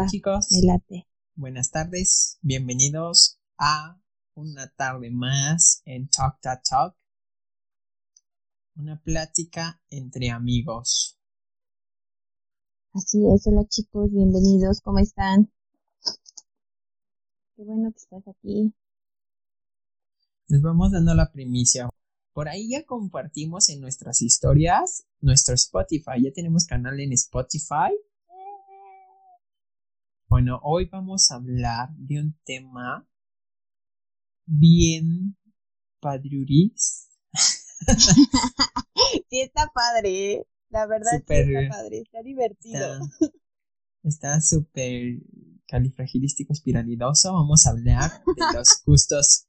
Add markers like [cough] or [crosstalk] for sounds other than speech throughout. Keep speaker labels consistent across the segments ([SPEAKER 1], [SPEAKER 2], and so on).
[SPEAKER 1] Hola chicos.
[SPEAKER 2] Me late.
[SPEAKER 1] Buenas tardes. Bienvenidos a una tarde más en Talk That Talk. Una plática entre amigos.
[SPEAKER 2] Así es, hola chicos, bienvenidos, ¿cómo están? Qué bueno que estás aquí.
[SPEAKER 1] Les vamos dando la primicia. Por ahí ya compartimos en nuestras historias nuestro Spotify. Ya tenemos canal en Spotify. Bueno, hoy vamos a hablar de un tema bien padruris. [laughs]
[SPEAKER 2] sí, está padre, ¿eh? La verdad sí está padre, está divertido.
[SPEAKER 1] Está súper califragilístico espiralidoso. Vamos a hablar de los [laughs] gustos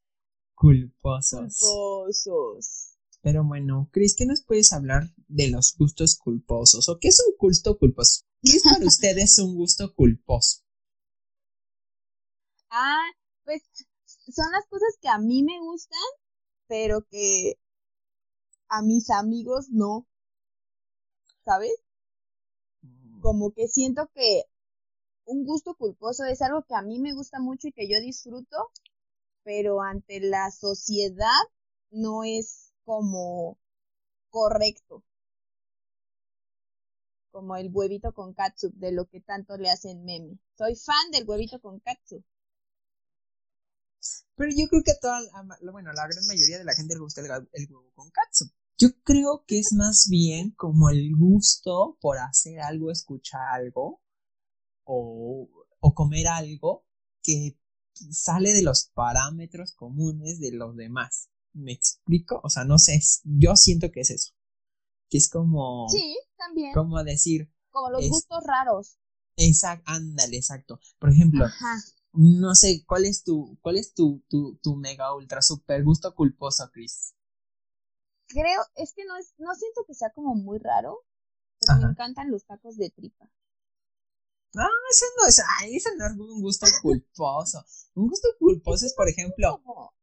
[SPEAKER 1] culposos.
[SPEAKER 2] Culposos.
[SPEAKER 1] Pero bueno, Chris, ¿qué nos puedes hablar de los gustos culposos? ¿O qué es un gusto culposo? ¿Qué es para [laughs] ustedes un gusto culposo?
[SPEAKER 2] Ah, pues son las cosas que a mí me gustan, pero que a mis amigos no. ¿Sabes? Como que siento que un gusto culposo es algo que a mí me gusta mucho y que yo disfruto, pero ante la sociedad no es como correcto. Como el huevito con catsup, de lo que tanto le hacen meme. Soy fan del huevito con catsup.
[SPEAKER 1] Pero yo creo que a toda, la- bueno, la gran mayoría de la gente le gusta el, el huevo con katsu. Yo creo que es más bien como el gusto por hacer algo, escuchar algo o, o comer algo que sale de los parámetros comunes de los demás. ¿Me explico? O sea, no sé, yo siento que es eso. Que es como,
[SPEAKER 2] Sí, también.
[SPEAKER 1] como decir,
[SPEAKER 2] Como los
[SPEAKER 1] es-
[SPEAKER 2] gustos raros.
[SPEAKER 1] exacto, ándale, exacto. Por ejemplo,
[SPEAKER 2] Ajá.
[SPEAKER 1] No sé, ¿cuál es tu, cuál es tu, tu, tu mega ultra super gusto culposo, Chris?
[SPEAKER 2] Creo, es que no es, no siento que sea como muy raro, pero me encantan los tacos de tripa.
[SPEAKER 1] No, eso no es, ay, eso no es un gusto culposo. Un gusto culposo es, por ejemplo, [laughs]
[SPEAKER 2] Como-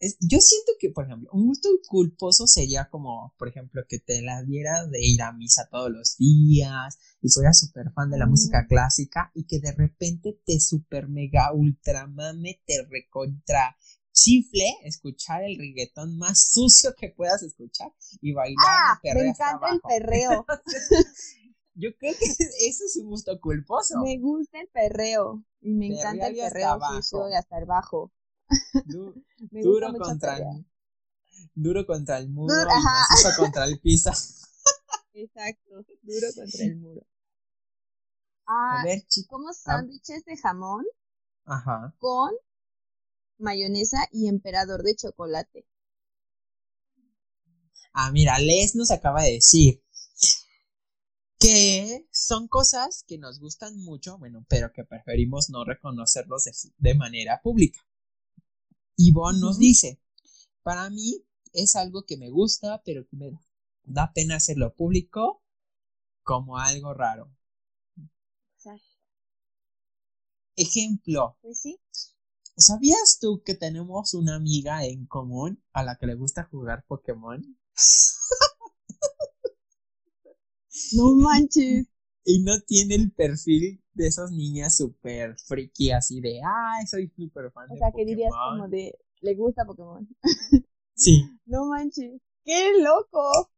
[SPEAKER 1] es- yo siento que, por ejemplo, un gusto culposo sería como, por ejemplo, que te la diera de ir a misa todos los días y fueras súper fan de la
[SPEAKER 2] Mm.
[SPEAKER 1] música clásica y que de repente te super mega ultra mame, te recontra chifle escuchar el reggaetón más sucio que puedas escuchar y bailar
[SPEAKER 2] Ah,
[SPEAKER 1] y
[SPEAKER 2] me
[SPEAKER 1] hasta
[SPEAKER 2] encanta el
[SPEAKER 1] abajo. [laughs]
[SPEAKER 2] perreo.
[SPEAKER 1] Yo creo que [laughs] eso es un gusto culposo.
[SPEAKER 2] Me gusta el perreo. Y me encanta el
[SPEAKER 1] hasta
[SPEAKER 2] perreo sucio y hasta el bajo.
[SPEAKER 1] Du- [laughs] duro contra el, duro contra el muro
[SPEAKER 2] Duro,
[SPEAKER 1] y contra el piso. [laughs]
[SPEAKER 2] Exacto, duro contra el muro.
[SPEAKER 1] A
[SPEAKER 2] Ah,
[SPEAKER 1] ver, chicos.
[SPEAKER 2] como sándwiches de jamón
[SPEAKER 1] Ajá.
[SPEAKER 2] con mayonesa y emperador de chocolate.
[SPEAKER 1] Ah, mira, Les nos acaba de decir que son cosas que nos gustan mucho, bueno, pero que preferimos no reconocerlos de, de manera pública. Ivonne nos dice, para mí es algo que me gusta, pero que me da pena hacerlo público como algo raro.
[SPEAKER 2] Exacto.
[SPEAKER 1] Ejemplo,
[SPEAKER 2] Pues sí.
[SPEAKER 1] ¿sabías tú que tenemos una amiga en común a la que le gusta jugar Pokémon?
[SPEAKER 2] No manches. [laughs]
[SPEAKER 1] Y no tiene el perfil de esas niñas súper friki, así de, ay, soy súper fan
[SPEAKER 2] O
[SPEAKER 1] de
[SPEAKER 2] sea, que dirías
[SPEAKER 1] Pokémon".
[SPEAKER 2] como de, le gusta Pokémon.
[SPEAKER 1] Sí, [laughs]
[SPEAKER 2] No manches. ¡Qué loco!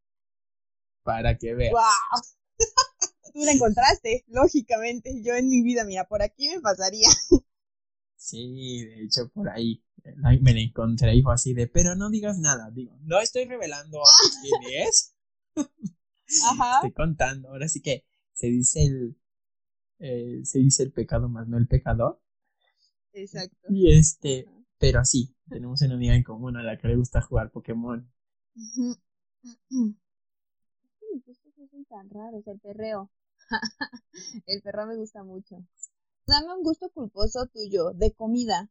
[SPEAKER 1] para que veas.
[SPEAKER 2] ¡Wow! [laughs] Tú la encontraste, lógicamente. Yo en mi vida, mira, por aquí me pasaría. [laughs]
[SPEAKER 1] Sí, de hecho, por ahí ahí me la encontré y fue así de, pero no digas nada, digo, no estoy revelando quién es,
[SPEAKER 2] Ajá.
[SPEAKER 1] estoy contando, ahora sí que se dice el, eh, se dice el pecado más no el pecador.
[SPEAKER 2] Exacto.
[SPEAKER 1] Y este, pero sí, tenemos una amiga en común a la que le gusta jugar Pokémon.
[SPEAKER 2] Ujú. Es que mis gustos no son tan raros. El perreo. [laughs] el perreo me gusta mucho. Dame un gusto culposo tuyo, de comida.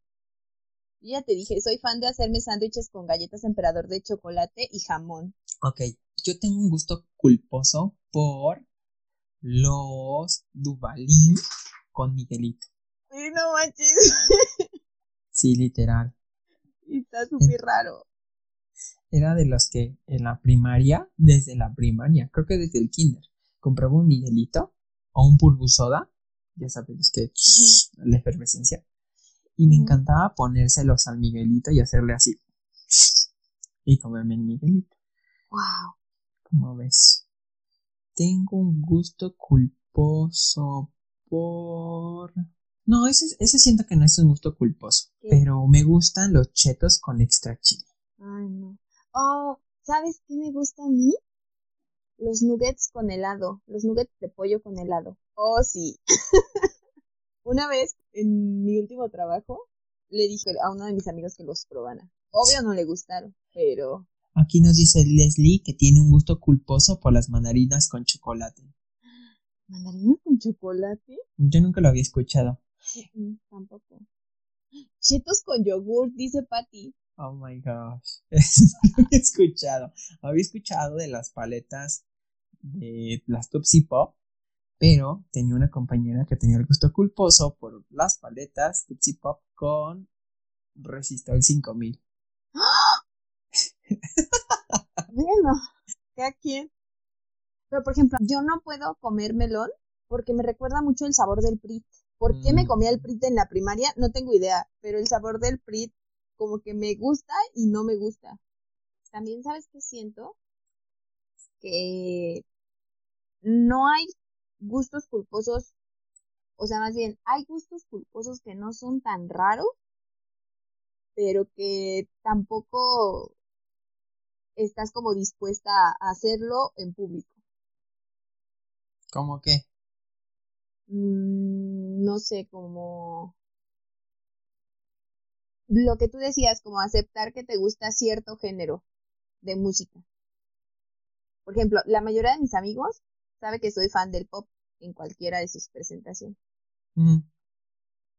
[SPEAKER 2] Yo ya te dije, soy fan de hacerme sándwiches con galletas emperador de chocolate y jamón.
[SPEAKER 1] Ok, yo tengo un gusto culposo por los Dubalín con Miguelito.
[SPEAKER 2] Ay, no manches. [laughs]
[SPEAKER 1] Sí, literal.
[SPEAKER 2] Está súper raro.
[SPEAKER 1] Era de los que en la primaria, desde la primaria, creo que desde el kinder, compraba un Miguelito o un Purbu Soda ya sabes, los que la efervescencia. Y me encantaba ponérselos al Miguelito y hacerle así. Y comerme el Miguelito.
[SPEAKER 2] Wow.
[SPEAKER 1] ¿Cómo ves? Tengo un gusto culposo por... No, ese, ese siento que no es un gusto culposo. Pero me gustan los chetos con extra chile.
[SPEAKER 2] Ay, no. Oh, ¿sabes qué me gusta a mí? Los nuggets con helado. Los nuggets de pollo con helado. Oh, sí. [laughs] Una vez, en mi último trabajo, le dije a uno de mis amigos que los probara. Obvio no le gustaron, pero...
[SPEAKER 1] Aquí nos dice Leslie que tiene un gusto culposo por las mandarinas con chocolate.
[SPEAKER 2] ¿Mandarinas con chocolate?
[SPEAKER 1] Yo nunca lo había escuchado.
[SPEAKER 2] Mm, tampoco. Chetos con yogur, dice Patty.
[SPEAKER 1] Oh my gosh. [laughs] Eso no lo había escuchado. Había escuchado de las paletas de las Tupsi Pop, pero tenía una compañera que tenía el gusto culposo por las paletas Tupsi Pop con Resistol 5000.
[SPEAKER 2] Bueno, ¿a quién? Pero por ejemplo, yo no puedo comer melón porque me recuerda mucho el sabor del Prit. ¿Por qué me mm. comía el Prit en la primaria? No tengo idea, pero el sabor del Prit como que me gusta y no me gusta. También sabes qué siento? Que no hay gustos culposos, o sea, más bien, hay gustos culposos que no son tan raros, pero que tampoco estás como dispuesta a hacerlo en público.
[SPEAKER 1] ¿Cómo qué?
[SPEAKER 2] Mm, no sé, como lo que tú decías, como aceptar que te gusta cierto género de música. Por ejemplo, la mayoría de mis amigos sabe que soy fan del pop en cualquiera de sus presentaciones.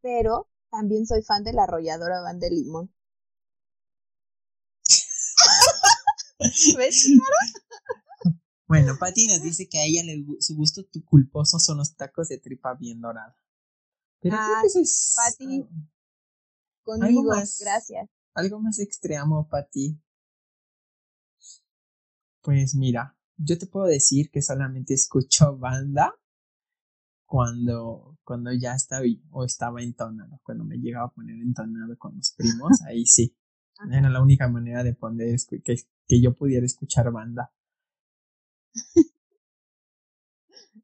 [SPEAKER 2] Pero también soy fan de la arrolladora Van de Limón. [laughs] ¿Ves?
[SPEAKER 1] Bueno, Pati nos dice que a ella le, su gusto culposo son los tacos de tripa bien dorada.
[SPEAKER 2] Pero ah, eso es. Pati, conmigo, gracias.
[SPEAKER 1] Algo más extremo, Pati. Pues mira, yo te puedo decir que solamente escucho banda cuando, cuando ya estaba o estaba entonado, cuando me llegaba a poner entonado con los primos, ahí sí. [laughs] Era la única manera de poner que, que yo pudiera escuchar banda.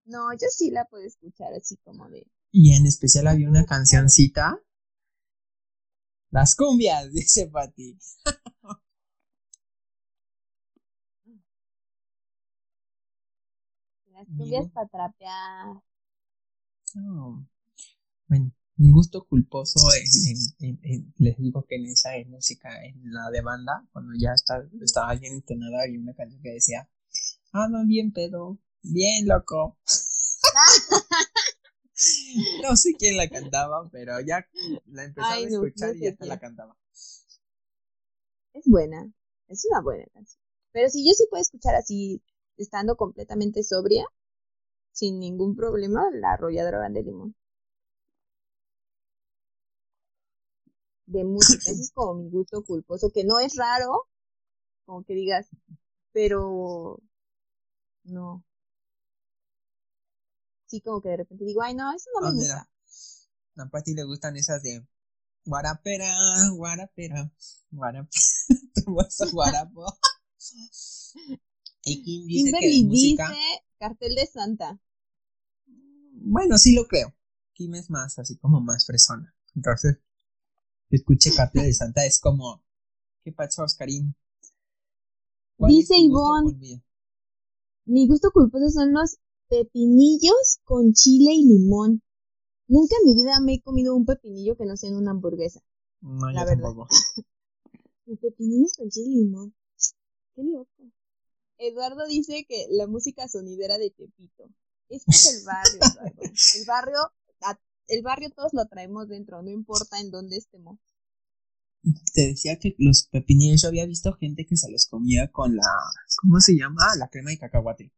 [SPEAKER 2] No, yo sí la puedo escuchar así como de.
[SPEAKER 1] Y en especial había una cancioncita. Las cumbias, [laughs] dice Pati.
[SPEAKER 2] Las cumbias para trapear.
[SPEAKER 1] Bueno, mi gusto culposo les digo que en esa música, en la de banda, cuando ya está, estaba bien entonada, había una canción que decía Ah, no, bien pedo. Bien loco. [laughs] no sé quién la cantaba, pero ya la empezaba a escuchar y ya la cantaba.
[SPEAKER 2] Es buena, es una buena canción. Pero si yo sí puedo escuchar así, estando completamente sobria, sin ningún problema, la arrolladora de limón. De música, ese es como mi gusto culposo, que no es raro, como que digas, pero no. Sí, como que de repente digo, ay, no, eso no me ah, gusta.
[SPEAKER 1] A Pati le gustan esas de guarapera, guarapera, guarapera, [laughs] guarapo.
[SPEAKER 2] Y Kim dice que de música... dice cartel de Santa.
[SPEAKER 1] Bueno, sí lo creo. Kim es más, así como más fresona. Entonces, escuche cartel de Santa es como, ¿qué pasa, Oscarín?
[SPEAKER 2] Dice Ivonne, mi gusto culposo son los pepinillos con chile y limón. Nunca en mi vida me he comido un pepinillo que no sea en una hamburguesa.
[SPEAKER 1] No, la verdad. tampoco. [laughs]
[SPEAKER 2] los pepinillos con chile y limón. Qué loco. Eduardo dice que la música sonidera de Tepito. Es que es el barrio, Eduardo. El barrio, el barrio todos lo traemos dentro, no importa en dónde estemos
[SPEAKER 1] te decía que los pepinillos, yo había visto gente que se los comía con la, ¿cómo se llama? La crema de cacahuate.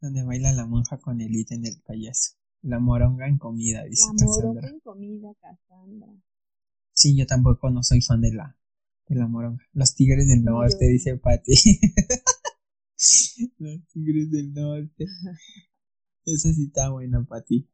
[SPEAKER 1] Donde baila la monja con el ítem del payaso. La moronga en comida, dice
[SPEAKER 2] La moronga en comida, Cassandra.
[SPEAKER 1] Sí, yo tampoco no soy fan de la, de la moronga. Los tigres del norte, dice Patti. [laughs] Los tigres del norte. [laughs] Esa sí está buena, Patti.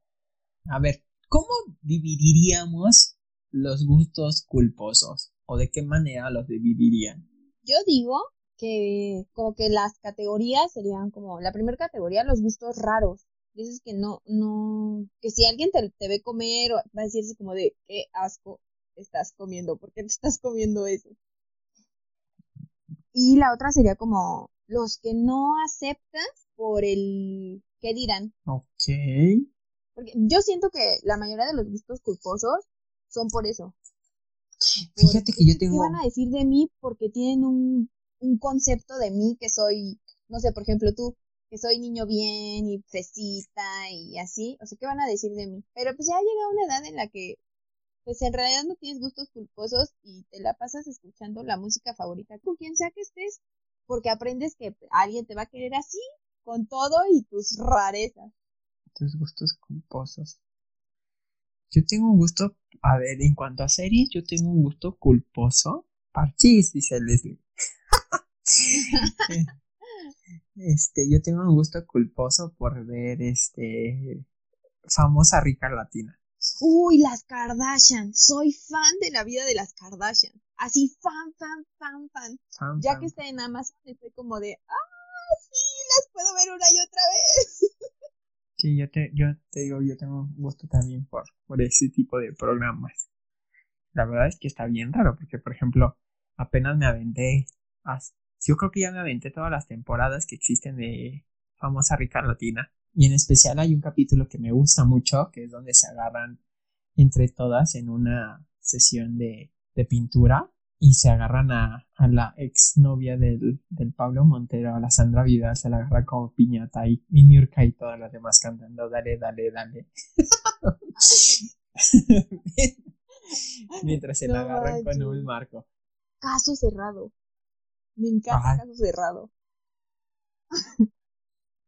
[SPEAKER 1] A ver, ¿cómo dividiríamos los gustos culposos? ¿O de qué manera los dividirían?
[SPEAKER 2] Yo digo que como que las categorías serían como la primera categoría los gustos raros dices que no no que si alguien te, te ve comer va a decirse como de qué asco estás comiendo por qué te estás comiendo eso y la otra sería como los que no aceptas por el qué dirán
[SPEAKER 1] Ok.
[SPEAKER 2] Porque yo siento que la mayoría de los gustos culposos son por eso
[SPEAKER 1] Fíjate que yo
[SPEAKER 2] ¿Qué
[SPEAKER 1] tengo...
[SPEAKER 2] van a decir de mí porque tienen un, un concepto de mí que soy, no sé, por ejemplo tú, que soy niño bien y fresita y así? O sea, ¿qué van a decir de mí? Pero pues ya llega una edad en la que, pues en realidad no tienes gustos culposos y te la pasas escuchando la música favorita con quien sea que estés, porque aprendes que alguien te va a querer así, con todo y tus rarezas.
[SPEAKER 1] Tus gustos culposos. Yo tengo un gusto, a ver, en cuanto a series, yo tengo un gusto culposo. Parchís, dice Leslie. [laughs] este, yo tengo un gusto culposo por ver este famosa rica latina.
[SPEAKER 2] Uy, las Kardashian. Soy fan de la vida de las Kardashian. Así, fan, fan, fan, fan.
[SPEAKER 1] Fan,
[SPEAKER 2] Ya
[SPEAKER 1] fan.
[SPEAKER 2] que está en Amazon, estoy como de, ah, sí, las puedo ver una y otra vez. [laughs]
[SPEAKER 1] Sí, yo te, yo te digo, yo tengo gusto también por, por ese tipo de programas. La verdad es que está bien raro, porque por ejemplo, apenas me aventé, as- yo creo que ya me aventé todas las temporadas que existen de famosa rica latina. Y en especial hay un capítulo que me gusta mucho, que es donde se agarran entre todas en una sesión de, de pintura y se agarran a, a la exnovia del, del Pablo Montero, a la Sandra Vidal, se la agarra como piñata y, y Niurka y todas las demás cantando, dale, dale, dale. [laughs] Mientras se la agarran con un marco.
[SPEAKER 2] Caso cerrado. Me encanta caso cerrado.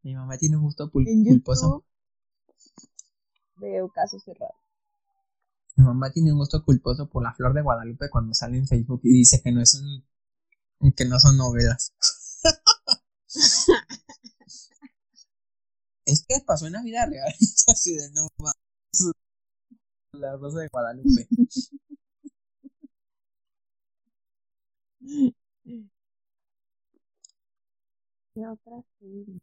[SPEAKER 1] Mi mamá tiene un gusto pul-
[SPEAKER 2] En
[SPEAKER 1] culposo.
[SPEAKER 2] YouTube veo caso cerrado.
[SPEAKER 1] Mi mamá tiene un gusto culposo por la flor de Guadalupe cuando sale en Facebook y dice que no es un que no son novelas. [laughs] es que pasó en la vida real. [laughs] Así de no. La rosa de Guadalupe.
[SPEAKER 2] ¿Qué otra serie?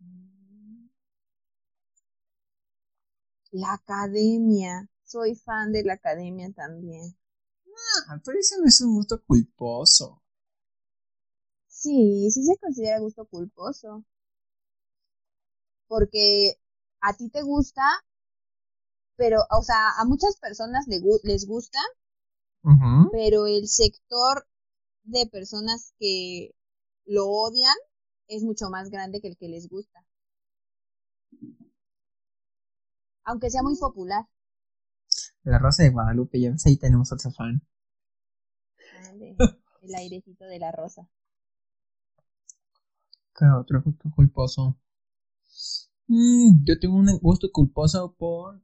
[SPEAKER 2] Mm. La Academia. Soy fan de la Academia también.
[SPEAKER 1] Ah, pero ese no es un gusto culposo.
[SPEAKER 2] Sí, sí se considera gusto culposo. Porque a ti te gusta, pero, o sea, a muchas personas le les gusta, pero el sector de personas que lo odian es mucho más grande que el que les gusta. Aunque sea muy popular.
[SPEAKER 1] La rosa de Guadalupe, ya ves, ahí tenemos otro fan.
[SPEAKER 2] Ande, [laughs] El airecito de la rosa.
[SPEAKER 1] ¿Qué otro gusto culposo? Mm, yo tengo un gusto culposo por. o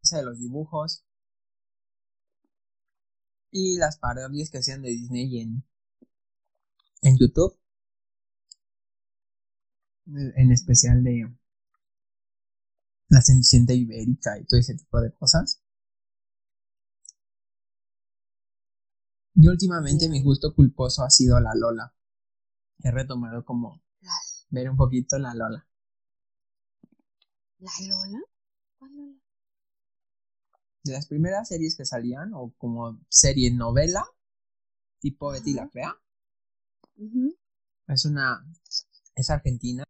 [SPEAKER 1] sea, los dibujos. Y las parodias que hacían de Disney en. en YouTube. En especial de. La Cenicienta Ibérica y todo ese tipo de cosas. Y últimamente mi gusto culposo ha sido la Lola. He retomado como ver un poquito la Lola.
[SPEAKER 2] ¿La Lola? ¿Cuál Lola?
[SPEAKER 1] De las primeras series que salían, o como serie novela, tipo Betty la. Fea, es una. es argentina.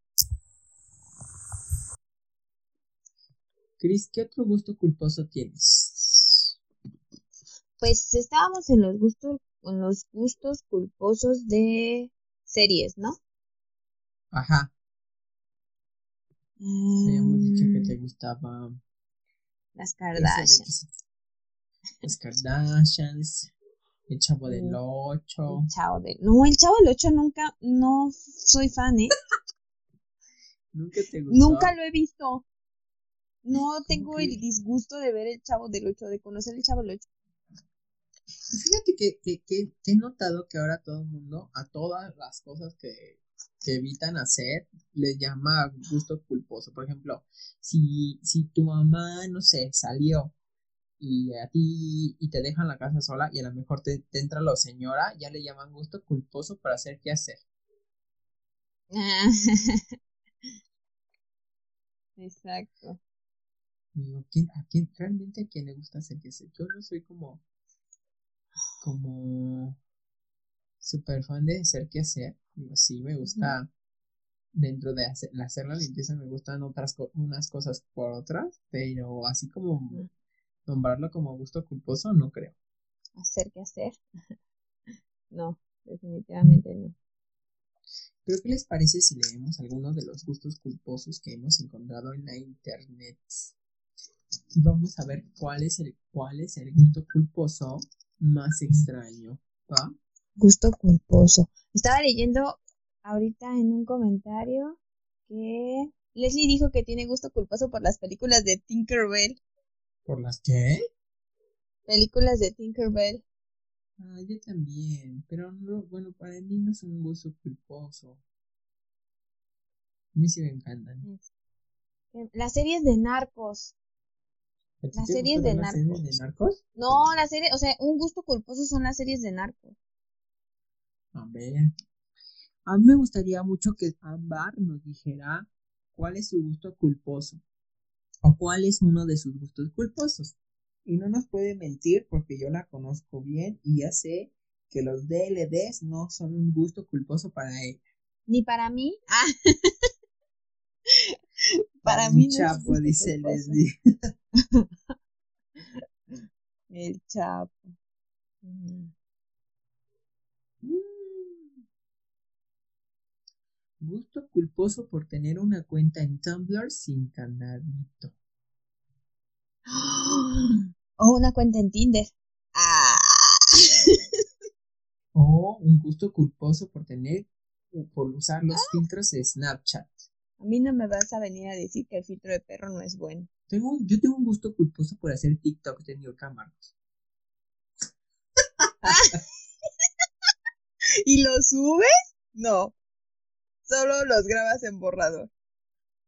[SPEAKER 1] Chris, ¿qué otro gusto culposo tienes?
[SPEAKER 2] Pues estábamos en los gustos, en los gustos culposos de series, ¿no?
[SPEAKER 1] Ajá, habíamos dicho que te
[SPEAKER 2] Mm,
[SPEAKER 1] gustaba.
[SPEAKER 2] Las
[SPEAKER 1] eso de
[SPEAKER 2] Kardashian.
[SPEAKER 1] que se- [laughs] Las Kardashians, el chavo del
[SPEAKER 2] Sí.
[SPEAKER 1] 8.
[SPEAKER 2] El Chavo del... No, el Chavo del 8 nunca, no soy fan, ¿eh? [laughs]
[SPEAKER 1] Nunca te gustó.
[SPEAKER 2] Nunca lo he visto. No tengo el disgusto de ver el Chavo del 8, de conocer el Chavo del 8.
[SPEAKER 1] Fíjate que, que, que, que he notado que ahora todo el mundo, a todas las cosas que, que evitan hacer, les llama gusto culposo. Por ejemplo, si, si tu mamá, no sé, salió y a ti y te dejan la casa sola y a lo mejor te, entra la señora, ya le llaman gusto culposo para hacer qué hacer. [laughs]
[SPEAKER 2] Exacto.
[SPEAKER 1] Digo, ¿quién, a quién, realmente a quién le gusta hacer qué hacer? Yo no soy como, como super fan de hacer qué hacer. Digo, sí, me gusta dentro de hacer, hacer la limpieza, me gustan otras unas cosas por otras, pero así como nombrarlo como gusto culposo, no creo.
[SPEAKER 2] ¿Hacer qué hacer? [laughs] no, definitivamente no.
[SPEAKER 1] Pero ¿qué les parece si leemos algunos de los gustos culposos que hemos encontrado en la internet? Y vamos a ver cuál es el, cuál es el gusto culposo más extraño. ¿va?
[SPEAKER 2] Gusto culposo. Estaba leyendo ahorita en un comentario que Leslie dijo que tiene gusto culposo por las películas de Tinkerbell.
[SPEAKER 1] ¿Por las qué?
[SPEAKER 2] Películas de Tinkerbell.
[SPEAKER 1] Ah, yo también, pero no, bueno, para mí no son un gusto culposo. A mí sí me encantan.
[SPEAKER 2] Las series de narcos. Las series de, narcos? series de narcos. No, la serie, o sea, un gusto culposo son las series de narcos.
[SPEAKER 1] A ver. A mí me gustaría mucho que Ambar nos dijera cuál es su gusto culposo o cuál es uno de sus gustos culposos. Y no nos puede mentir porque yo la conozco bien y ya sé que los DLDs no son un gusto culposo para ella.
[SPEAKER 2] Ni para mí. Ah. [laughs]
[SPEAKER 1] para, mí no Chapo, [laughs] dice Leslie.
[SPEAKER 2] El Chapo. Mm.
[SPEAKER 1] Gusto culposo por tener una cuenta en Tumblr sin candadito. [gasps]
[SPEAKER 2] O una cuenta en Tinder. Ah. [laughs]
[SPEAKER 1] o un gusto culposo por tener por usar los ah. filtros de Snapchat.
[SPEAKER 2] A mí no me vas a venir a decir que el filtro de perro no es bueno.
[SPEAKER 1] Tengo, yo tengo un gusto culposo por hacer TikTok de New Marcos. [laughs]
[SPEAKER 2] ¿Y lo subes? No. Solo los grabas en borrador.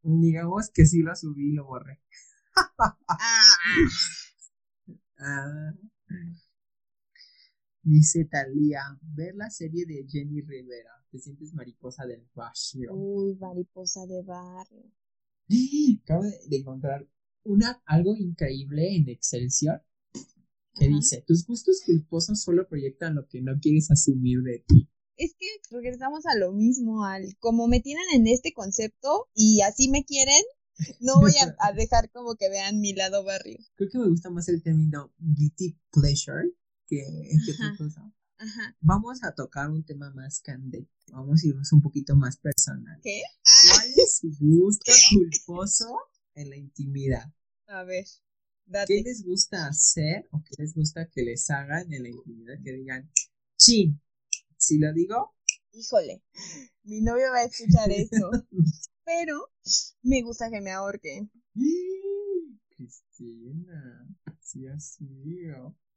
[SPEAKER 1] Digamos que sí lo subí y lo borré. Ah. [laughs] Ah. Dice Talía, ver la serie de Jenny Rivera. Te sientes mariposa del barrio.
[SPEAKER 2] Uy, mariposa de barrio. [gasps]
[SPEAKER 1] Acabo de encontrar una, algo increíble en Excelsior que dice, tus gustos culposos solo proyectan lo que no quieres asumir de ti
[SPEAKER 2] es que regresamos a lo mismo, al como me tienen en este concepto y así me quieren, no voy a, dejar como que vean mi lado barrio.
[SPEAKER 1] Creo que me gusta más el término guilty pleasure que, otra cosa. Vamos a tocar un tema más candente. Vamos a irnos un poquito más personal.
[SPEAKER 2] ¿Qué?
[SPEAKER 1] ¿Cuál es su gusto [laughs] culposo en la intimidad?
[SPEAKER 2] A ver.
[SPEAKER 1] ¿Qué les gusta hacer o qué les gusta que les hagan en la intimidad? Que digan, chin, si lo digo.
[SPEAKER 2] Híjole, mi novio va a escuchar [laughs] esto. pero me gusta que me ahorquen. [gasps]
[SPEAKER 1] Cristina, sí así.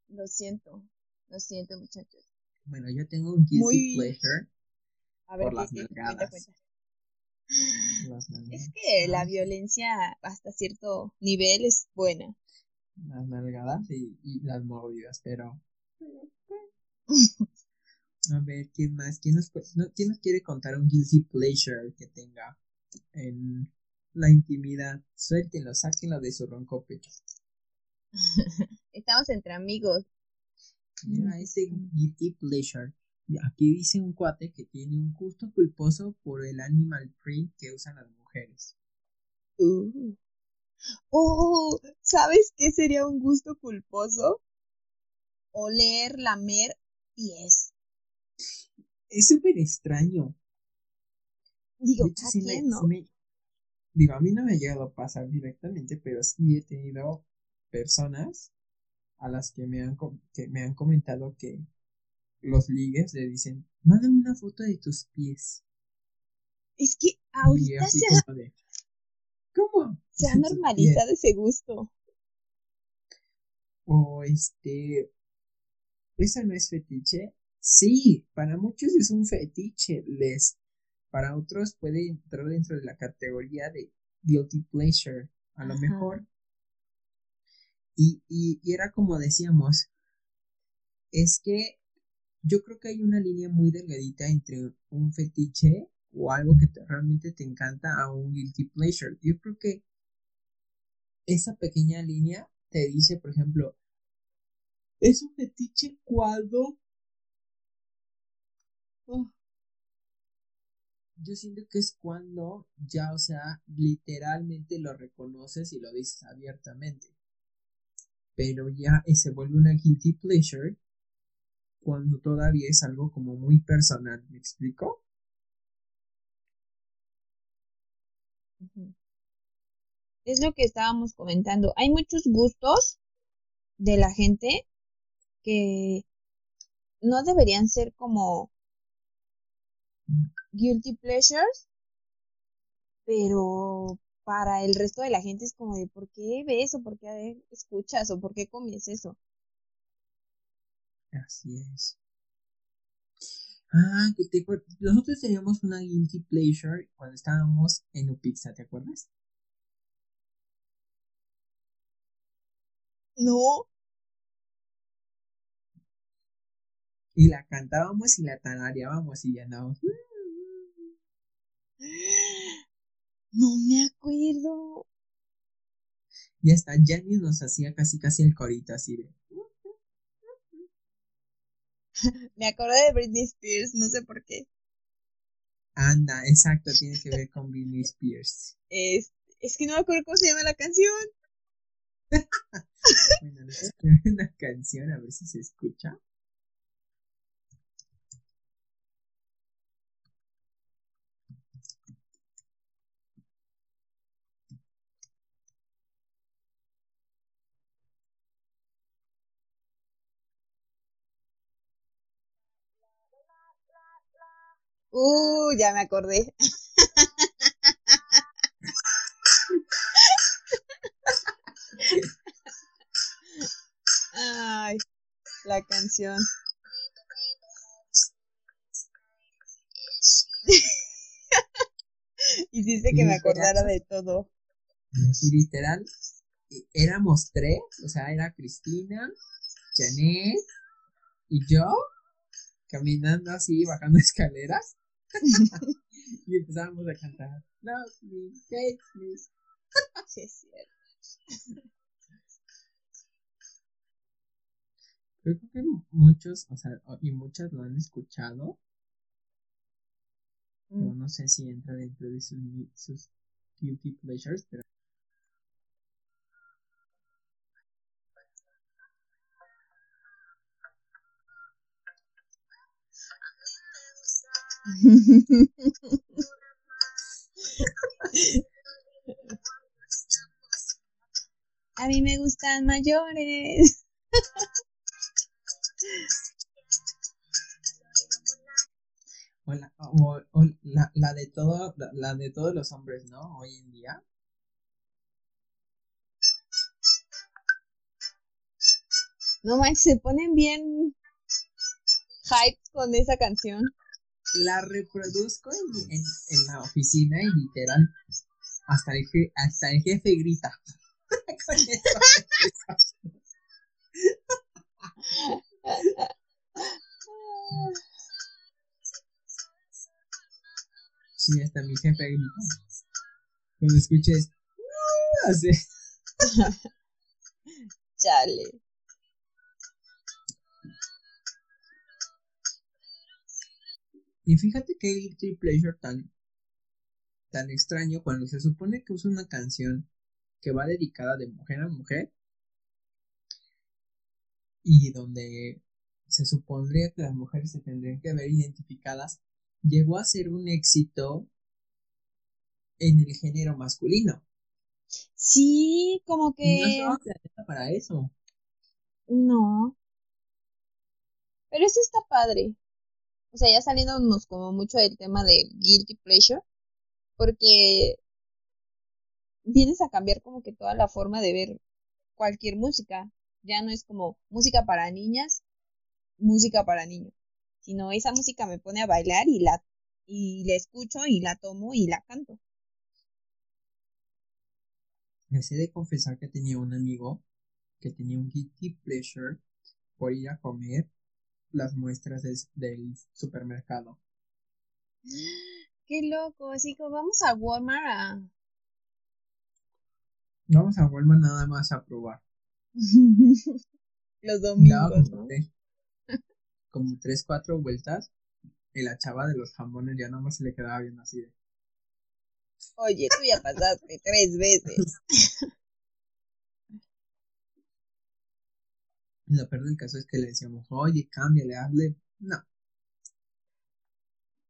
[SPEAKER 2] Lo siento, lo siento, muchachos.
[SPEAKER 1] Bueno, yo tengo un guilty pleasure. A ver, por las nalgadas.
[SPEAKER 2] Es que la violencia hasta cierto nivel es buena.
[SPEAKER 1] Las nalgadas y, y las mordidas, pero [laughs] A ver, ¿quién más? ¿Quién nos, ¿Quién nos quiere contar un guilty pleasure que tenga en la intimidad? Suéltenlo, sáquenlo de su ronco pecho. [laughs]
[SPEAKER 2] Estamos entre amigos.
[SPEAKER 1] Mira, ese guilty pleasure. Aquí dice un cuate que tiene un gusto culposo por el animal print que usan las mujeres.
[SPEAKER 2] Uh. Oh, ¿sabes qué sería un gusto culposo? Oler, lamer pies
[SPEAKER 1] es súper extraño.
[SPEAKER 2] Digo, ¿no?
[SPEAKER 1] digo, a mí no me ha llegado a pasar directamente, pero sí he tenido personas a las que me han, que me han comentado que los ligues le dicen, mándame una foto de tus pies.
[SPEAKER 2] Es que ahorita se ha...
[SPEAKER 1] ¿Cómo?
[SPEAKER 2] Se ha normalizado ese gusto.
[SPEAKER 1] O este... Esa no es fetiche, Sí, para muchos es un fetiche, les para otros puede entrar dentro de la categoría de guilty pleasure, a lo mejor. Y, y, y era como decíamos, es que yo creo que hay una línea muy delgadita entre un fetiche o algo que realmente te encanta a un guilty pleasure. Yo creo que esa pequeña línea te dice, por ejemplo, es un fetiche cuando... Oh, yo siento que es cuando ya, o sea, literalmente lo reconoces y lo dices abiertamente. Pero ya se vuelve una guilty pleasure cuando todavía es algo como muy personal, ¿me explico?
[SPEAKER 2] Es lo que estábamos comentando. Hay muchos gustos de la gente que no deberían ser como guilty pleasures, pero para el resto de la gente es como de ¿por qué ves o por qué escuchas o por qué comes eso?
[SPEAKER 1] Así es. Ah, que te, nosotros teníamos una guilty pleasure cuando estábamos en Upizza, ¿te acuerdas?
[SPEAKER 2] No.
[SPEAKER 1] Y la cantábamos y la tarareábamos y ya andábamos.
[SPEAKER 2] No me acuerdo.
[SPEAKER 1] Y hasta Jenny nos hacía casi casi el corito así de. [laughs]
[SPEAKER 2] Me acordé de Britney Spears, no sé por qué.
[SPEAKER 1] Anda, exacto, tiene que ver con Britney Spears.
[SPEAKER 2] Es, es que no me acuerdo cómo se llama la canción. [laughs]
[SPEAKER 1] bueno, voy a una canción a ver si se escucha.
[SPEAKER 2] Uh, ya me acordé. Ay, la canción. Hiciste que me acordara de todo.
[SPEAKER 1] Y literal, éramos tres, o sea, era Cristina, Janet y yo, caminando así, bajando [laughs] escaleras. [laughs] y empezábamos a cantar. Love me, take me.
[SPEAKER 2] sí, es cierto.
[SPEAKER 1] Creo que muchos, o sea, y muchas lo han escuchado. Pero no sé si entra dentro de sus, sus guilty pleasures, pero [laughs]
[SPEAKER 2] A mí me gustan mayores.
[SPEAKER 1] O la, o, o la, la, de todo, la, la, de todos los hombres, ¿no? Hoy en día.
[SPEAKER 2] No manches, se ponen bien hype con esa canción
[SPEAKER 1] la reproduzco en, en, en, la oficina y literal hasta el, je, hasta el jefe grita. [laughs] Sí, hasta mi jefe grita. Cuando escuches, así. [laughs]
[SPEAKER 2] Chale.
[SPEAKER 1] Y fíjate que guilty pleasure tan, tan extraño cuando se supone que usa una canción que va dedicada de mujer a mujer y donde se supondría que las mujeres se tendrían que ver identificadas, llegó a ser un éxito en el género masculino.
[SPEAKER 2] Sí, como que...
[SPEAKER 1] No estaba para eso.
[SPEAKER 2] No. Pero eso está padre o sea, ya saliéndonos como mucho del tema de guilty pleasure, porque vienes a cambiar como que toda la forma de ver cualquier música. Ya no es como música para niñas, música para niños, sino esa música me pone a bailar y la y la escucho y la tomo y la canto.
[SPEAKER 1] Me sé de confesar que tenía un amigo que tenía un guilty pleasure por ir a comer las muestras del, supermercado.
[SPEAKER 2] Qué loco, así como vamos a Walmart a...
[SPEAKER 1] Vamos a Walmart nada más a probar. [laughs]
[SPEAKER 2] Los domingos,
[SPEAKER 1] como, como tres, cuatro vueltas y la chava de los jamones ya más se le quedaba viendo así de...
[SPEAKER 2] Oye, tú ya pasaste tres veces. [laughs]
[SPEAKER 1] lo peor del caso es que le decíamos, oye, cámbiale, hazle. No.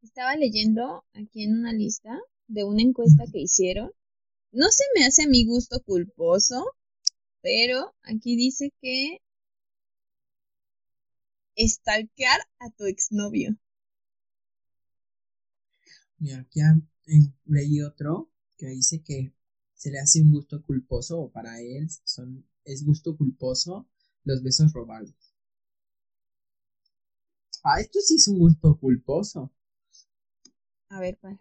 [SPEAKER 2] Estaba leyendo aquí en una lista de una encuesta que hicieron. No se me hace a mi gusto culposo, pero aquí dice que estalquear a tu exnovio.
[SPEAKER 1] Mira, aquí leí otro que dice que se le hace un gusto culposo o para él son, es gusto culposo los besos robados. Ah, esto sí es un gusto culposo.
[SPEAKER 2] A ver, ¿cuál?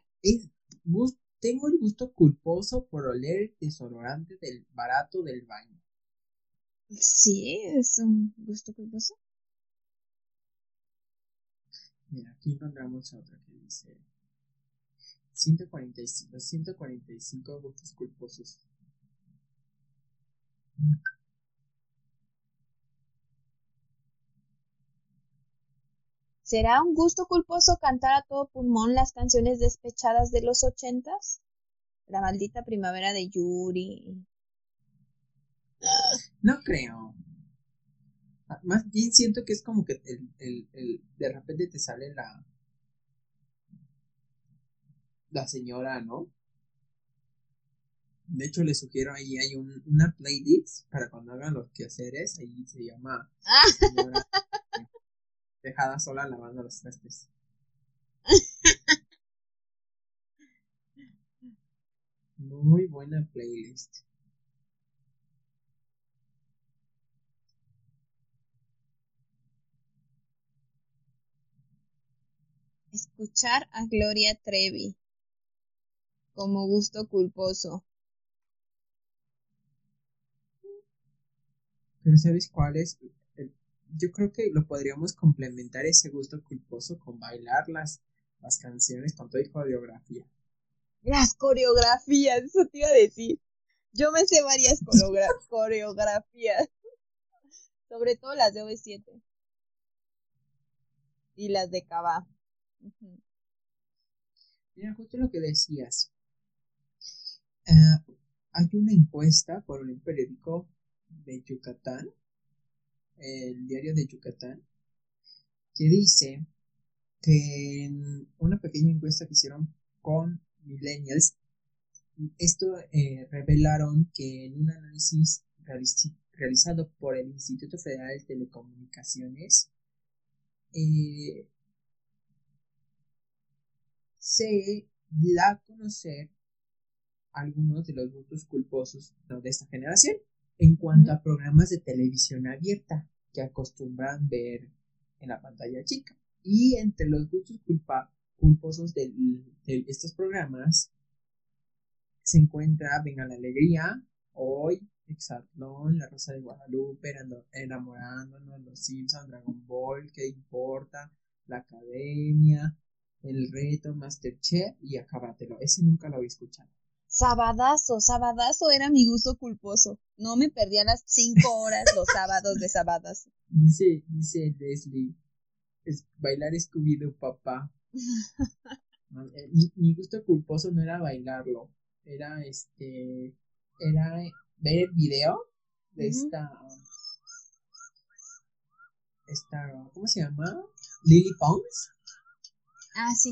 [SPEAKER 1] tengo el gusto culposo por oler el desodorante del barato del baño.
[SPEAKER 2] Sí, es un gusto culposo.
[SPEAKER 1] Mira, aquí encontramos otra que dice 145, 145 gustos culposos.
[SPEAKER 2] ¿Será un gusto culposo cantar a todo pulmón las canciones despechadas de los ochentas? La maldita primavera de Yuri.
[SPEAKER 1] No creo. Más bien siento que es como que el, el, el, de repente te sale la la señora, ¿no? De hecho, le sugiero ahí hay un, una playlist para cuando hagan los quehaceres. Ahí se llama señora, dejada sola lavando los trastes. Muy buena playlist.
[SPEAKER 2] Escuchar a Gloria Trevi como gusto culposo.
[SPEAKER 1] Pero ¿sabes cuál es? Yo creo que lo podríamos complementar ese gusto culposo con bailar las, las canciones con toda coreografía.
[SPEAKER 2] Las coreografías, eso te iba a decir. Yo me sé varias [laughs] coreografías. Sobre todo las de OV7. Y las de Cava.
[SPEAKER 1] Mira, justo lo que decías. Eh, hay una encuesta por un periódico de Yucatán el diario de Yucatán, que dice que en una pequeña encuesta que hicieron con millennials, esto eh, revelaron que en un análisis realizado por el Instituto Federal de Telecomunicaciones, eh, se da a conocer algunos de los votos culposos de esta generación en cuanto a programas de televisión abierta que acostumbran ver en la pantalla chica. Y entre los gustos culposos de, estos programas se encuentra Venga la Alegría, Hoy, Exatlón, La Rosa de Guadalupe, Enamorándonos, Los Simpsons, Dragon Ball, ¿Qué importa? La Academia, El Reto, Masterchef y Acábatelo. Ese nunca lo había escuchado.
[SPEAKER 2] Sabadazo, sabadazo era mi gusto culposo. No me perdía las cinco horas los [laughs] sábados de sabadazo.
[SPEAKER 1] Dice, dice Leslie, es bailar scooby papá. [laughs] Eh, mi, mi, gusto culposo no era bailarlo, era este, era ver el video de esta, esta, ¿cómo se llama? Lily Pons.
[SPEAKER 2] Ah, sí.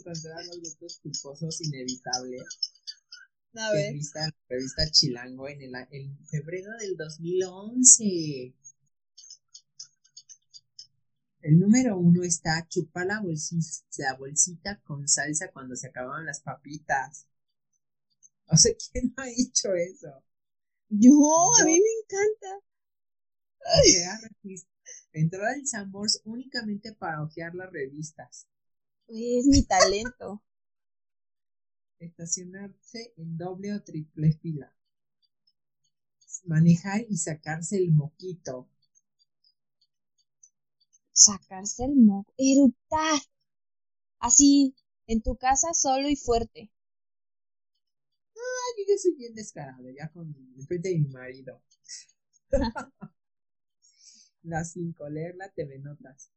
[SPEAKER 1] Acabo de encontrar los gustos culposos inevitables.
[SPEAKER 2] A ver.
[SPEAKER 1] Revista, revista Chilango en, el, en febrero del 2011. El número uno está chupar la bolsita, la bolsita con salsa cuando se acababan las papitas. [laughs] O sea, ¿quién no ha hecho eso?
[SPEAKER 2] Yo, a mí me encanta.
[SPEAKER 1] Entrar al Sambors únicamente para hojear las revistas.
[SPEAKER 2] Es mi talento. [laughs]
[SPEAKER 1] Estacionarse en doble o triple fila. Manejar y sacarse el moquito.
[SPEAKER 2] Sacarse el moco. Eruptar. Así, en tu casa solo y fuerte.
[SPEAKER 1] Ah, yo soy bien descarado, ya con frente de mi marido. [laughs] [laughs] la cinco, leer la TV Notas.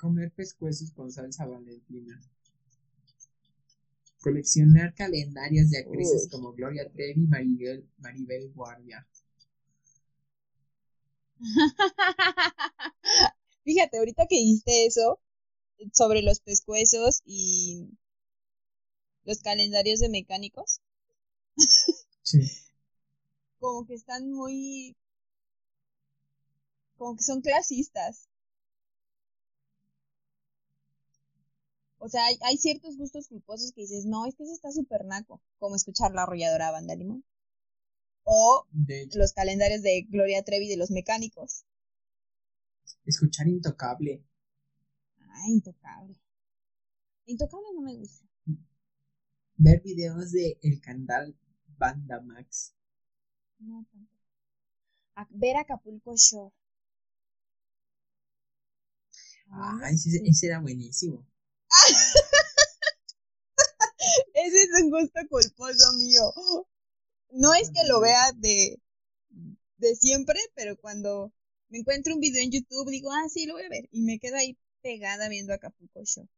[SPEAKER 1] Comer pescuezos con salsa valentina. Coleccionar calendarios de actrices como Gloria Trevi y Maribel, Maribel Guardia. [laughs]
[SPEAKER 2] Fíjate, ahorita que dijiste eso, sobre los pescuezos y los calendarios de mecánicos.
[SPEAKER 1] Sí. [laughs]
[SPEAKER 2] Como que están muy. Como que son clasistas. O sea, hay, hay ciertos gustos culposos que dices, no, es que eso está súper naco. Como escuchar la arrolladora banda limón. O los calendarios de Gloria Trevi de los mecánicos.
[SPEAKER 1] Escuchar Intocable.
[SPEAKER 2] Ah, Intocable. Intocable no me gusta.
[SPEAKER 1] Ver videos de El Candal Banda Max.
[SPEAKER 2] No tanto. ver Acapulco Shore.
[SPEAKER 1] Ah, ese, ese era buenísimo. [laughs]
[SPEAKER 2] ese es un gusto culposo mío. No es que lo vea de, de siempre, pero cuando me encuentro un video en YouTube digo, ah, sí, lo voy a ver. Y me quedo ahí pegada viendo Acapulco Show.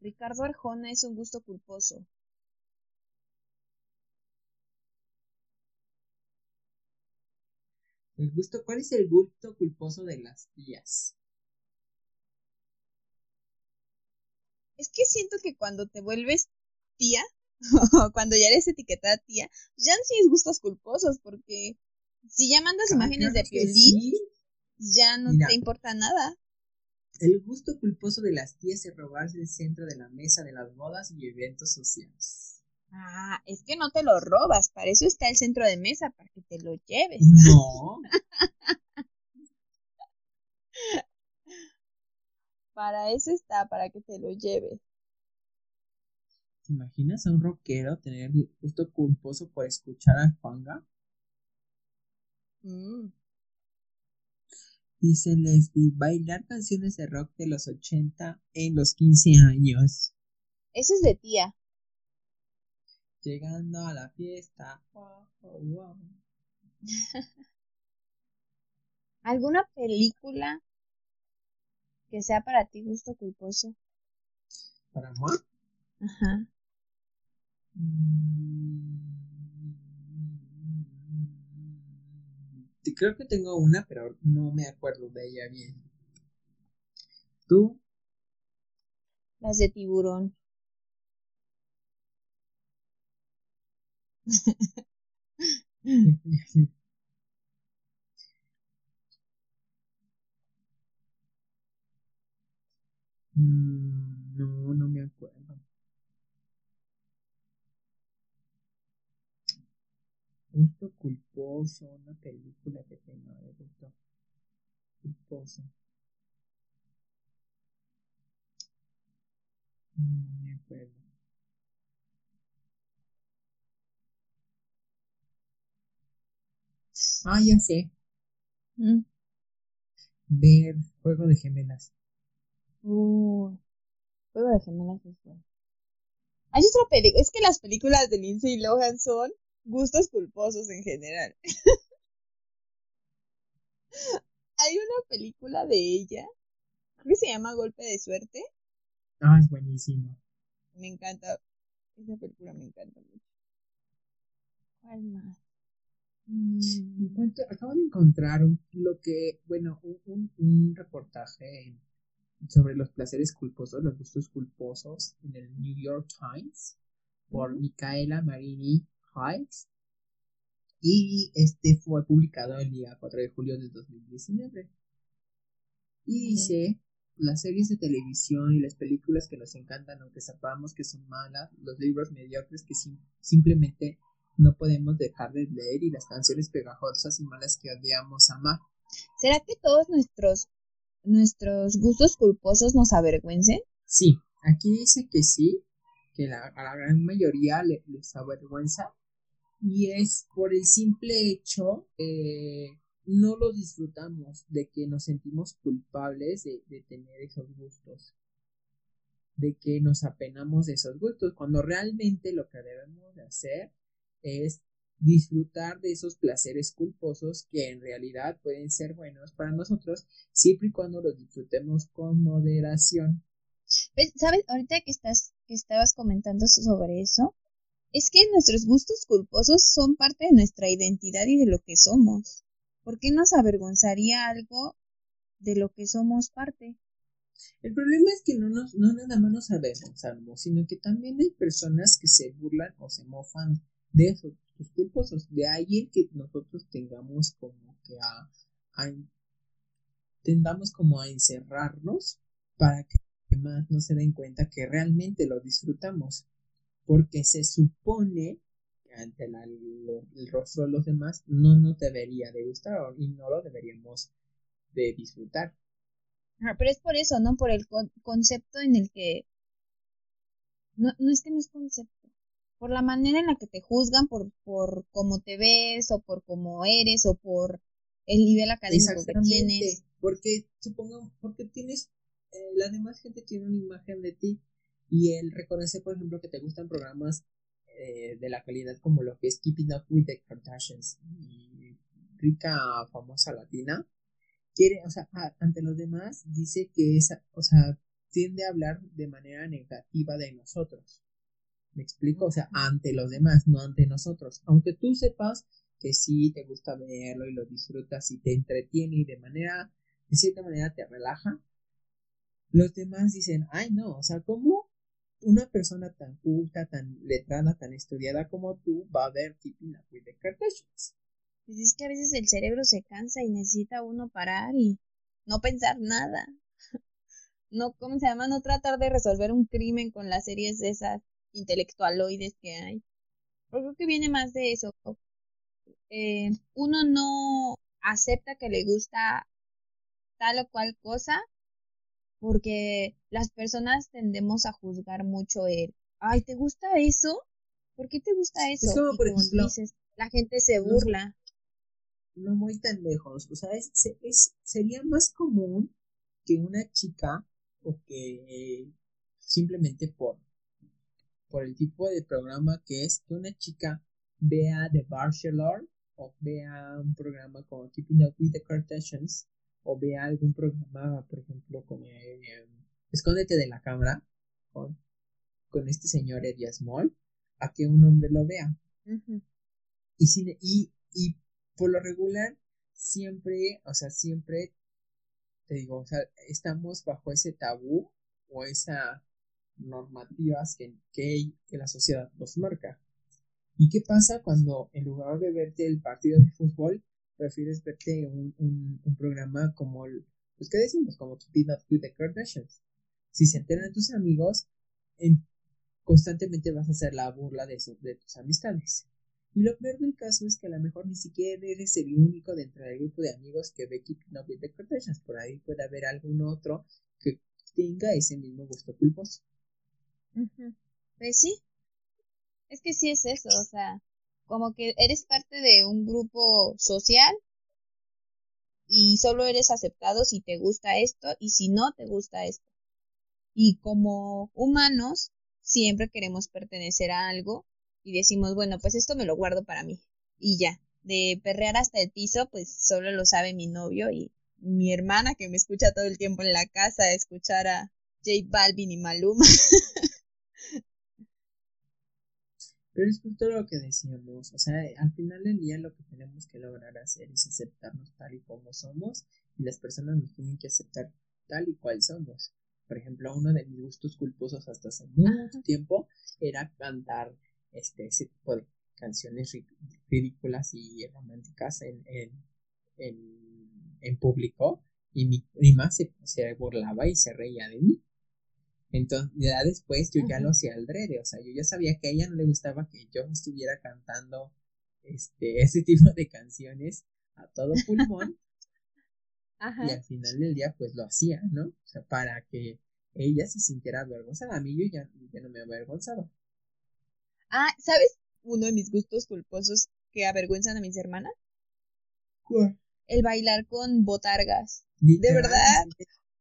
[SPEAKER 2] Ricardo Arjona es un gusto culposo.
[SPEAKER 1] El gusto, ¿cuál es el gusto culposo de las tías?
[SPEAKER 2] Es que siento que cuando te vuelves tía, [laughs] cuando ya eres etiquetada tía, ya no tienes gustos culposos, porque si ya mandas imágenes de piolín, ya no te importa nada.
[SPEAKER 1] El gusto culposo de las tías es robarse el centro de la mesa de las bodas y eventos sociales.
[SPEAKER 2] Ah, es que no te lo robas, para eso está el centro de mesa, para que te lo lleves.
[SPEAKER 1] No. [laughs]
[SPEAKER 2] para eso está, para que te lo lleves.
[SPEAKER 1] ¿Te imaginas a un rockero tener gusto culposo por escuchar a Juanga?
[SPEAKER 2] Mm.
[SPEAKER 1] Dice Leslie, bailar canciones de rock de los 80 en los 15 años.
[SPEAKER 2] Eso es de tía.
[SPEAKER 1] Llegando a la fiesta. [laughs]
[SPEAKER 2] ¿Alguna película que sea para ti gusto culposo?
[SPEAKER 1] ¿Para mí?
[SPEAKER 2] Ajá.
[SPEAKER 1] Mm. Creo que tengo una, pero no me acuerdo de ella bien. ¿Tú?
[SPEAKER 2] Las de tiburón. [laughs]
[SPEAKER 1] Mm, no, no me acuerdo. Gusto culposo, una película que tenga de gusto culposo. No me acuerdo. Ah, ya sé.
[SPEAKER 2] Mm.
[SPEAKER 1] Ver Juego de Gemelas.
[SPEAKER 2] Uh, Juego de Gemelas es bueno. Hay otra película. Es que las películas de Lindsay Lohan son gustos culposos en general. [laughs] Hay una película de ella, creo que se llama Golpe de Suerte.
[SPEAKER 1] Ah, es buenísimo.
[SPEAKER 2] Me encanta, esa película me encanta mucho. ¿Cuál más?
[SPEAKER 1] Mm. acabo de encontrar un, lo que, bueno, un, un reportaje en sobre los placeres culposos, los gustos culposos en el New York Times por Micaela Marini Heights y este fue publicado el día 4 de julio de 2019. Y dice, las series de televisión y las películas que nos encantan, aunque sepamos que son malas, los libros mediocres que simplemente no podemos dejar de leer y las canciones pegajosas y malas que odiamos amar.
[SPEAKER 2] ¿Será que todos nuestros nuestros gustos culposos nos avergüencen?
[SPEAKER 1] Sí, aquí dice que sí, que la, a la gran mayoría les avergüenza y es por el simple hecho eh, no lo disfrutamos de que nos sentimos culpables de, de tener esos gustos de que nos apenamos de esos gustos cuando realmente lo que debemos de hacer es disfrutar de esos placeres culposos que en realidad pueden ser buenos para nosotros siempre y cuando los disfrutemos con moderación.
[SPEAKER 2] Pues, ¿Sabes? Ahorita que estás que estabas comentando sobre eso, es que nuestros gustos culposos son parte de nuestra identidad y de lo que somos. ¿Por qué nos avergonzaría algo de lo que somos parte?
[SPEAKER 1] El problema es que no, nos, no nada más nos avergonzamos, sino que también hay personas que se burlan o se mofan de esos culposos. De ahí el que nosotros tengamos como que a, tendamos como a encerrarnos para que más no se den cuenta que realmente lo disfrutamos. Porque se supone que ante el rostro de los demás no nos debería de gustar y no lo deberíamos de disfrutar.
[SPEAKER 2] pero es por eso, ¿no? Por el concepto en el que... No, no es que no es concepto por la manera en la que te juzgan, por, por cómo te ves, o por cómo eres, o por el nivel académico que tienes.
[SPEAKER 1] Porque, supongo, porque tienes, eh, la demás gente tiene una imagen de ti, y él reconoce, por ejemplo, que te gustan programas eh, de la calidad como lo que es Keeping Up with the Kardashians y rica famosa latina, quiere, o sea, ante los demás dice que esa, o sea, tiende a hablar de manera negativa de nosotros. ¿Me explico? O sea, ante los demás, no ante nosotros. Aunque tú sepas que sí te gusta verlo y lo disfrutas y te entretiene y de manera, de cierta manera te relaja, los demás dicen, ay no, o sea, ¿cómo una persona tan culta, tan letrada, tan estudiada como tú va a ver Keeping Up with the Kardashians?
[SPEAKER 2] Pues es que a veces el cerebro se cansa y necesita uno parar y no pensar nada. [laughs] No, ¿cómo se llama? No tratar de resolver un crimen con las series de esas intelectualoides que hay. Creo que viene más de eso. Eh, uno no acepta que le gusta tal o cual cosa porque las personas tendemos a juzgar mucho el, ay, ¿te gusta eso? ¿Por qué te gusta eso?
[SPEAKER 1] como, por ejemplo,
[SPEAKER 2] dices, la gente se burla.
[SPEAKER 1] No, muy tan lejos. O sea, es, sería más común que una chica o que simplemente por por el tipo de programa que es que una chica vea The Bachelor o vea un programa como Keeping Up with the Kardashians o vea algún programa, por ejemplo, como eh, Escóndete de la cámara con, con este señor Eddie Small, a que un hombre lo vea. y, sin, y, y por lo regular, siempre, o sea, siempre, te digo, o sea, estamos bajo ese tabú o esa normativas que, que, la sociedad nos marca. ¿Y qué pasa cuando en lugar de verte el partido de fútbol, prefieres verte un, un, programa como el, pues que decimos, como Keeping Up with the Kardashians? Si se enteran tus amigos, constantemente vas a hacer la burla de, de tus amistades. Y lo peor del caso es que a lo mejor ni siquiera eres el único dentro del grupo de amigos que ve Keeping Up with the Kardashians. Por ahí puede haber algún otro que tenga ese mismo gusto culposo.
[SPEAKER 2] Pues sí, es que sí es eso, o sea, como que eres parte de un grupo social y solo eres aceptado si te gusta esto y si no te gusta esto. Y como humanos siempre queremos pertenecer a algo y decimos, bueno, pues esto me lo guardo para mí y ya. De perrear hasta el piso, pues solo lo sabe mi novio y mi hermana que me escucha todo el tiempo en la casa, escuchar a J Balvin y Maluma. [laughs]
[SPEAKER 1] Pero es justo lo que decíamos, o sea, al final del día lo que tenemos que lograr hacer es aceptarnos tal y como somos y las personas nos tienen que aceptar tal y cual somos. Por ejemplo, uno de mis gustos culposos hasta hace mucho tiempo era cantar este, ese tipo de canciones ridículas y románticas en, en, público y mi prima se, se, burlaba y se reía de mí. Entonces, ya después yo ya lo hacía al o sea, yo ya sabía que a ella no le gustaba que yo estuviera cantando este, [laughs] ese tipo de canciones a todo pulmón. [laughs] Y al final del día, pues lo hacía, ¿no? O sea, para que ella se sintiera avergonzada. A mí yo ya, no me avergonzaba.
[SPEAKER 2] Ah, ¿sabes? Uno de mis gustos culposos que avergüenzan a mis hermanas.
[SPEAKER 1] ¿Cuál?
[SPEAKER 2] El bailar con botargas. De verdad.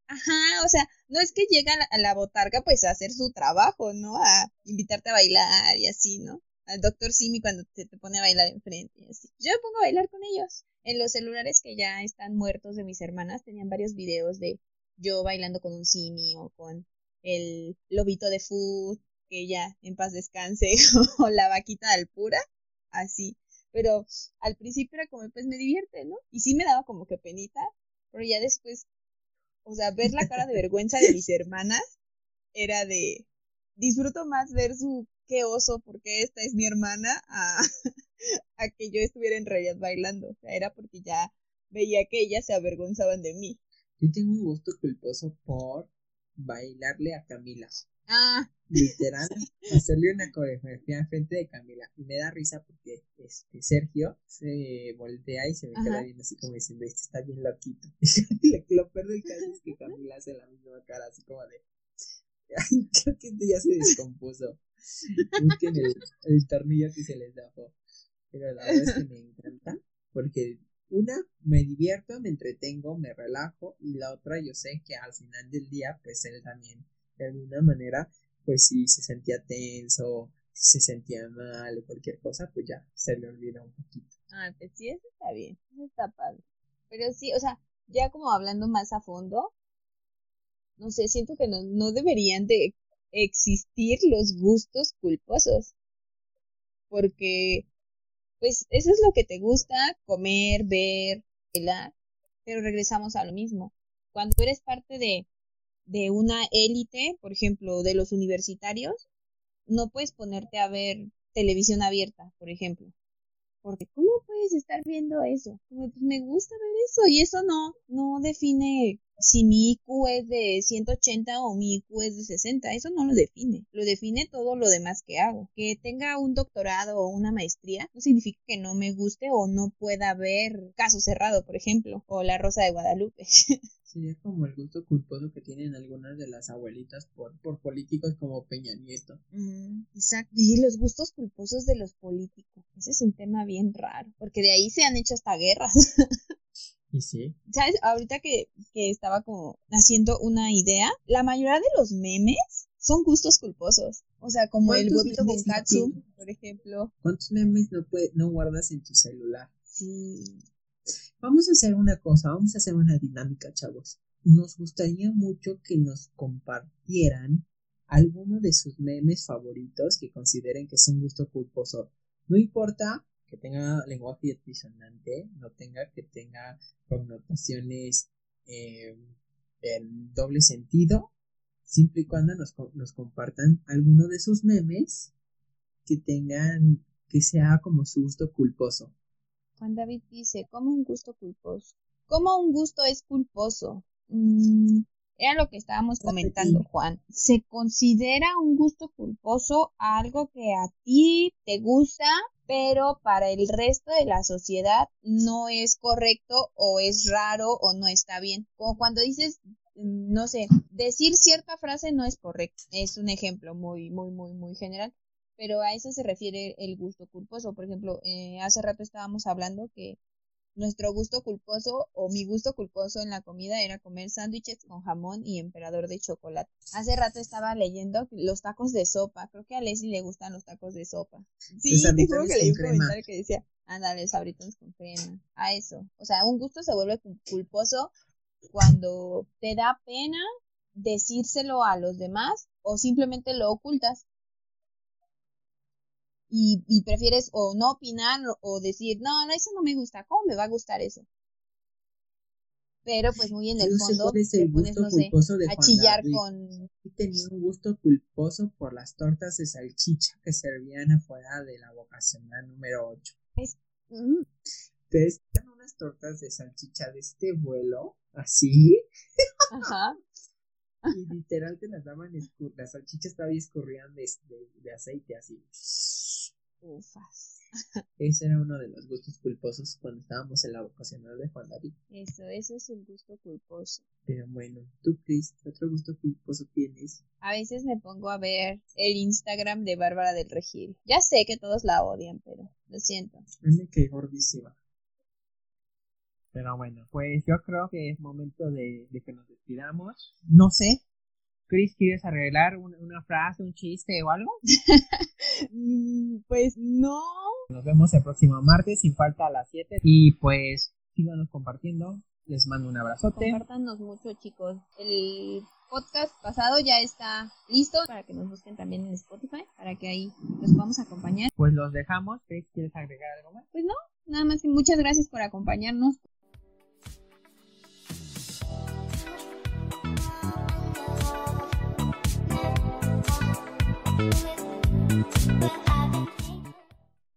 [SPEAKER 2] Ajá, o sea, no es que llega a la, botarga pues a hacer su trabajo, ¿no? A invitarte a bailar y así, ¿no? Al doctor Simi cuando te, te pone a bailar enfrente y así. Yo me pongo a bailar con ellos. En los celulares que ya están muertos de mis hermanas tenían varios videos de yo bailando con un Simi o con el lobito de food, que ya en paz descanse, [laughs] o la vaquita del pura, así. Pero al principio era como, pues me divierte, ¿no? Y sí me daba como que penita, pero ya después o sea, ver la cara de vergüenza de mis hermanas era de, disfruto más ver su qué oso, porque esta es mi hermana, a, [laughs] a que yo estuviera en realidad bailando. O sea, era porque ya veía que ellas se avergonzaban de mí.
[SPEAKER 1] Yo tengo un gusto culposo por bailarle a Camila.
[SPEAKER 2] Ah.
[SPEAKER 1] Literal, hacerle una coreografía frente de Camila. Y me da risa porque este Sergio se voltea y se me queda viendo así como diciendo, este está bien loquito. [laughs] lo peor del caso es que Camila hace la misma cara, así como de. [laughs] creo que este ya se descompuso. Busquen el, el tornillo que se les da. Pero la verdad es que me encanta porque una, me divierto, me entretengo, me relajo y la otra yo sé que al final del día pues él también de alguna manera, pues si se sentía tenso, si se sentía mal o cualquier cosa, pues ya se le olvida un poquito.
[SPEAKER 2] Ah, pues sí, eso está bien, eso está padre. Pero sí, o sea, ya como hablando más a fondo, no sé, siento que no, no deberían de existir los gustos culposos. Porque, pues, eso es lo que te gusta, comer, ver, bailar, pero regresamos a lo mismo. Cuando eres parte de de una élite, por ejemplo, de los universitarios, no puedes ponerte a ver televisión abierta, por ejemplo. Porque ¿cómo puedes estar viendo eso? Pues me gusta ver eso y eso no, no define si mi IQ es de 180 o mi IQ es de 60, eso no lo define, lo define todo lo demás que hago. Que tenga un doctorado o una maestría no significa que no me guste o no pueda ver caso cerrado, por ejemplo, o La Rosa de Guadalupe. [laughs]
[SPEAKER 1] Sería como el gusto culposo que tienen algunas de las abuelitas por, por políticos como Peña Nieto.
[SPEAKER 2] exacto. Y los gustos culposos de los políticos. Ese es un tema bien raro, porque de ahí se han hecho hasta guerras. [laughs]
[SPEAKER 1] Y sí.
[SPEAKER 2] ¿Sabes? Ahorita que, que estaba como haciendo una idea, la mayoría de los memes son gustos culposos. O sea, como el huevito con katsu, por ejemplo.
[SPEAKER 1] ¿Cuántos memes no, puede, no guardas en tu celular?
[SPEAKER 2] Sí.
[SPEAKER 1] Vamos a hacer una cosa, vamos a hacer una dinámica, chavos. Nos gustaría mucho que nos compartieran alguno de sus memes favoritos que consideren que es un gusto culposo. No importa que tenga lenguaje disonante, no tenga que tenga connotaciones eh, en doble sentido, siempre y cuando nos, nos compartan alguno de sus memes que tengan, que sea como su gusto culposo.
[SPEAKER 2] Juan David dice, ¿cómo un gusto culposo? ¿Cómo un gusto es culposo? Mm, era lo que estábamos comentando, Juan. ¿Se considera un gusto culposo algo que a ti te gusta, pero para el resto de la sociedad no es correcto o es raro o no está bien? Como cuando dices, no sé, decir cierta frase no es correcto. Es un ejemplo muy, muy, muy, muy general pero a eso se refiere el gusto culposo. Por ejemplo, eh, hace rato estábamos hablando que nuestro gusto culposo o mi gusto culposo en la comida era comer sándwiches con jamón y emperador de chocolate. Hace rato estaba leyendo los tacos de sopa. Creo que a Leslie le gustan los tacos de sopa. Sí, te juro que leí un comentario que decía, ándale, sabritos con crema. A eso. O sea, un gusto se vuelve culposo cuando te da pena decírselo a los demás o simplemente lo ocultas y, prefieres o no opinar o decir, no, no, eso no me gusta, ¿cómo me va a gustar eso? pero pues muy en el
[SPEAKER 1] No
[SPEAKER 2] fondo
[SPEAKER 1] es
[SPEAKER 2] te pones, no sé,
[SPEAKER 1] de
[SPEAKER 2] a chillar
[SPEAKER 1] David.
[SPEAKER 2] con...
[SPEAKER 1] Y tenía un gusto culposo por las tortas de salchicha que servían afuera de la vocacional número 8.
[SPEAKER 2] Mm,
[SPEAKER 1] Entonces, eran unas tortas de salchicha de este vuelo, así,
[SPEAKER 2] Ajá.
[SPEAKER 1] y literal te las daban, las salchichas todavía escurrían de, de- de aceite, así.
[SPEAKER 2] Ufas.
[SPEAKER 1] Ese era uno de los gustos culposos cuando estábamos en la vocacional de Juan David.
[SPEAKER 2] Eso, eso es un gusto culposo.
[SPEAKER 1] Pero bueno, tú, Chris, ¿qué otro gusto culposo tienes?
[SPEAKER 2] A veces me pongo a ver el Instagram de Bárbara del Regil. Ya sé que todos la odian, pero lo siento.
[SPEAKER 1] Me quedé gordísima. Pero bueno, pues yo creo que es momento de, de que nos despidamos. No sé. Chris, ¿quieres arreglar un- una frase, un chiste o algo? [laughs]
[SPEAKER 2] Mm, Pues no.
[SPEAKER 1] Nos vemos el próximo martes, sin falta a las 7. Y pues, síganos compartiendo. Les mando un abrazote.
[SPEAKER 2] Compártanos mucho, chicos. El podcast pasado ya está listo para que nos busquen también en Spotify, para que ahí los podamos acompañar.
[SPEAKER 1] Pues los dejamos. Chris, ¿quieres agregar algo más?
[SPEAKER 2] Pues no, nada más que muchas gracias por acompañarnos.
[SPEAKER 3] with the habit.